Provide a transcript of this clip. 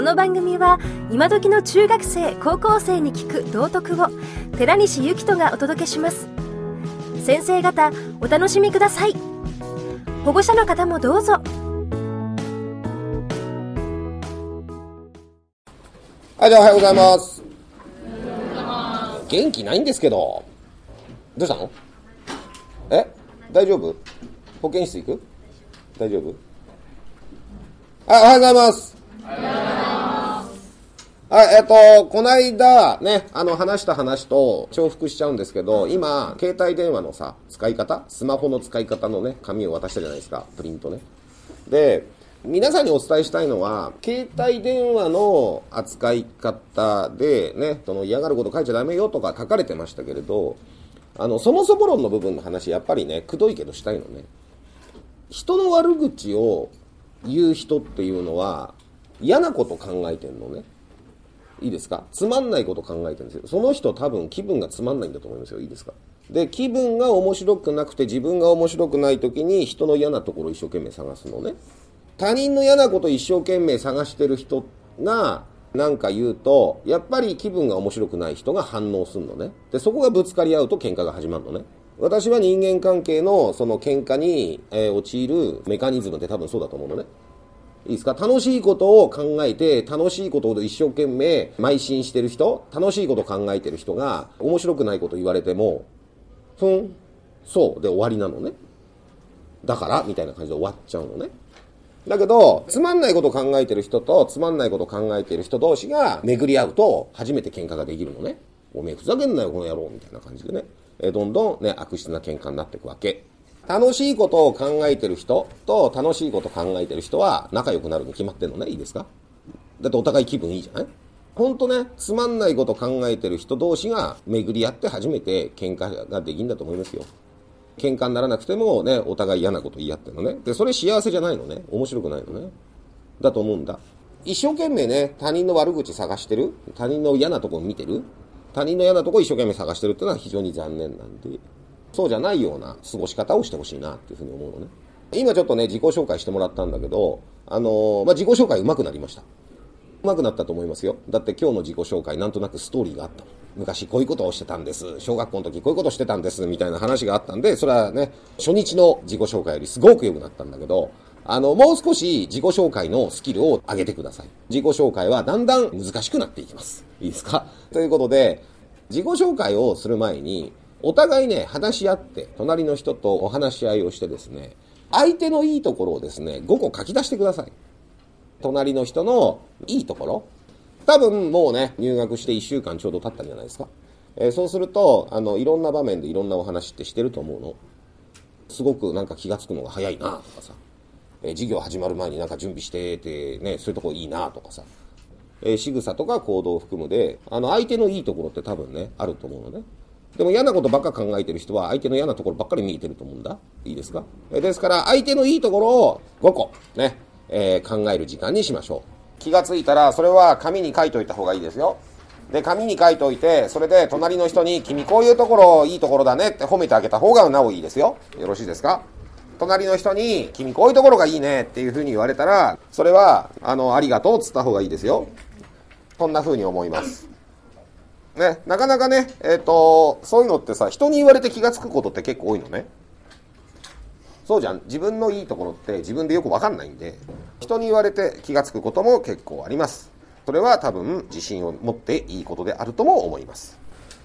この番組は今時の中学生高校生に聞く道徳を寺西幸人がお届けします。先生方お楽しみください。保護者の方もどうぞ。はい、じゃあおはようございます。元気ないんですけど。どうしたの？え？大丈夫？保健室行く？大丈夫？あ、おはようございます。はい、えっと、こないだね、あの、話した話と重複しちゃうんですけど、今、携帯電話のさ、使い方スマホの使い方のね、紙を渡したじゃないですか、プリントね。で、皆さんにお伝えしたいのは、携帯電話の扱い方でね、その嫌がること書いちゃダメよとか書かれてましたけれど、あの、そもそも論の部分の話、やっぱりね、くどいけどしたいのね。人の悪口を言う人っていうのは、嫌なこと考えてんのね。いいですか？つまんないこと考えてるんですよ。その人多分気分がつまんないんだと思いますよ。いいですか？で、気分が面白くなくて自分が面白くない時に人の嫌なところ一生懸命探すのね。他人の嫌なこと一生懸命探してる人が何か言うと、やっぱり気分が面白くない人が反応するのね。で、そこがぶつかり合うと喧嘩が始まるのね。私は人間関係のその喧嘩に、えー陥るメカニズムって多分そうだと思うのね。いいですか？楽しいことを考えて、楽しいことを一生懸命邁進してる人、楽しいことを考えてる人が、面白くないこと言われても、ふん、そうで終わりなのね。だから、みたいな感じで終わっちゃうのね。だけど、つまんないことを考えてる人と、つまんないことを考えてる人同士が巡り合うと、初めて喧嘩ができるのね。おめえふざけんなよ、この野郎、みたいな感じでね。えどんどんね、悪質な喧嘩になっていくわけ。楽しいことを考えてる人と楽しいことを考えてる人は仲良くなるに決まってんのね。いいですか？だってお互い気分いいじゃない？ほんとね、つまんないこと考えてる人同士が巡り合って初めて喧嘩ができんだと思いますよ。喧嘩にならなくてもね、お互い嫌なこと言い合ってるのね。で、それ幸せじゃないのね。面白くないのね。だと思うんだ。一生懸命ね、他人の悪口探してる？他人の嫌なとこを見てる？他人の嫌なとこ一生懸命探してるっていうのは非常に残念なんで、そうじゃないような過ごし方をしてほしいなっていうふうに思うのね。今ちょっとね、自己紹介してもらったんだけど、あのーまあ、自己紹介上手くなりました。上手くなったと思いますよ。だって今日の自己紹介なんとなくストーリーがあった昔こういうことをしてたんです。小学校の時こういうことしてたんです。みたいな話があったんで、それはね、初日の自己紹介よりすごく良くなったんだけど、あの、もう少し自己紹介のスキルを上げてください。自己紹介はだんだん難しくなっていきます。いいですか？ということで、自己紹介をする前に、お互いね、話し合って、隣の人とお話し合いをしてですね、相手のいいところをですね、5個書き出してください。隣の人のいいところ。多分もうね、入学して1週間ちょうど経ったんじゃないですか。えーそうすると、あの、いろんな場面でいろんなお話ってしてると思うの。すごくなんか気がつくのが早いなとかさ、えー授業始まる前になんか準備してて、ね、そういうとこいいなとかさ、えー仕草とか行動を含むで、あの、相手のいいところって多分ね、あると思うのね。でも嫌なことばっか考えてる人は相手の嫌なところばっかり見えてると思うんだ。いいですか？ですから相手のいいところを5個ね、えー考える時間にしましょう。気がついたらそれは紙に書いといた方がいいですよ。で、紙に書いといて、それで隣の人に君こういうところいいところだねって褒めてあげた方がなおいいですよ。よろしいですか？隣の人に君こういうところがいいねっていうふうに言われたら、それは、あの、ありがとうっつった方がいいですよ。こんな風に思います。ね、なかなかね、えっ、と、そういうのってさ、人に言われて気が付くことって結構多いのね。そうじゃん。自分のいいところって自分でよくわかんないんで、人に言われて気が付くことも結構あります。それは多分自信を持っていいことであるとも思います。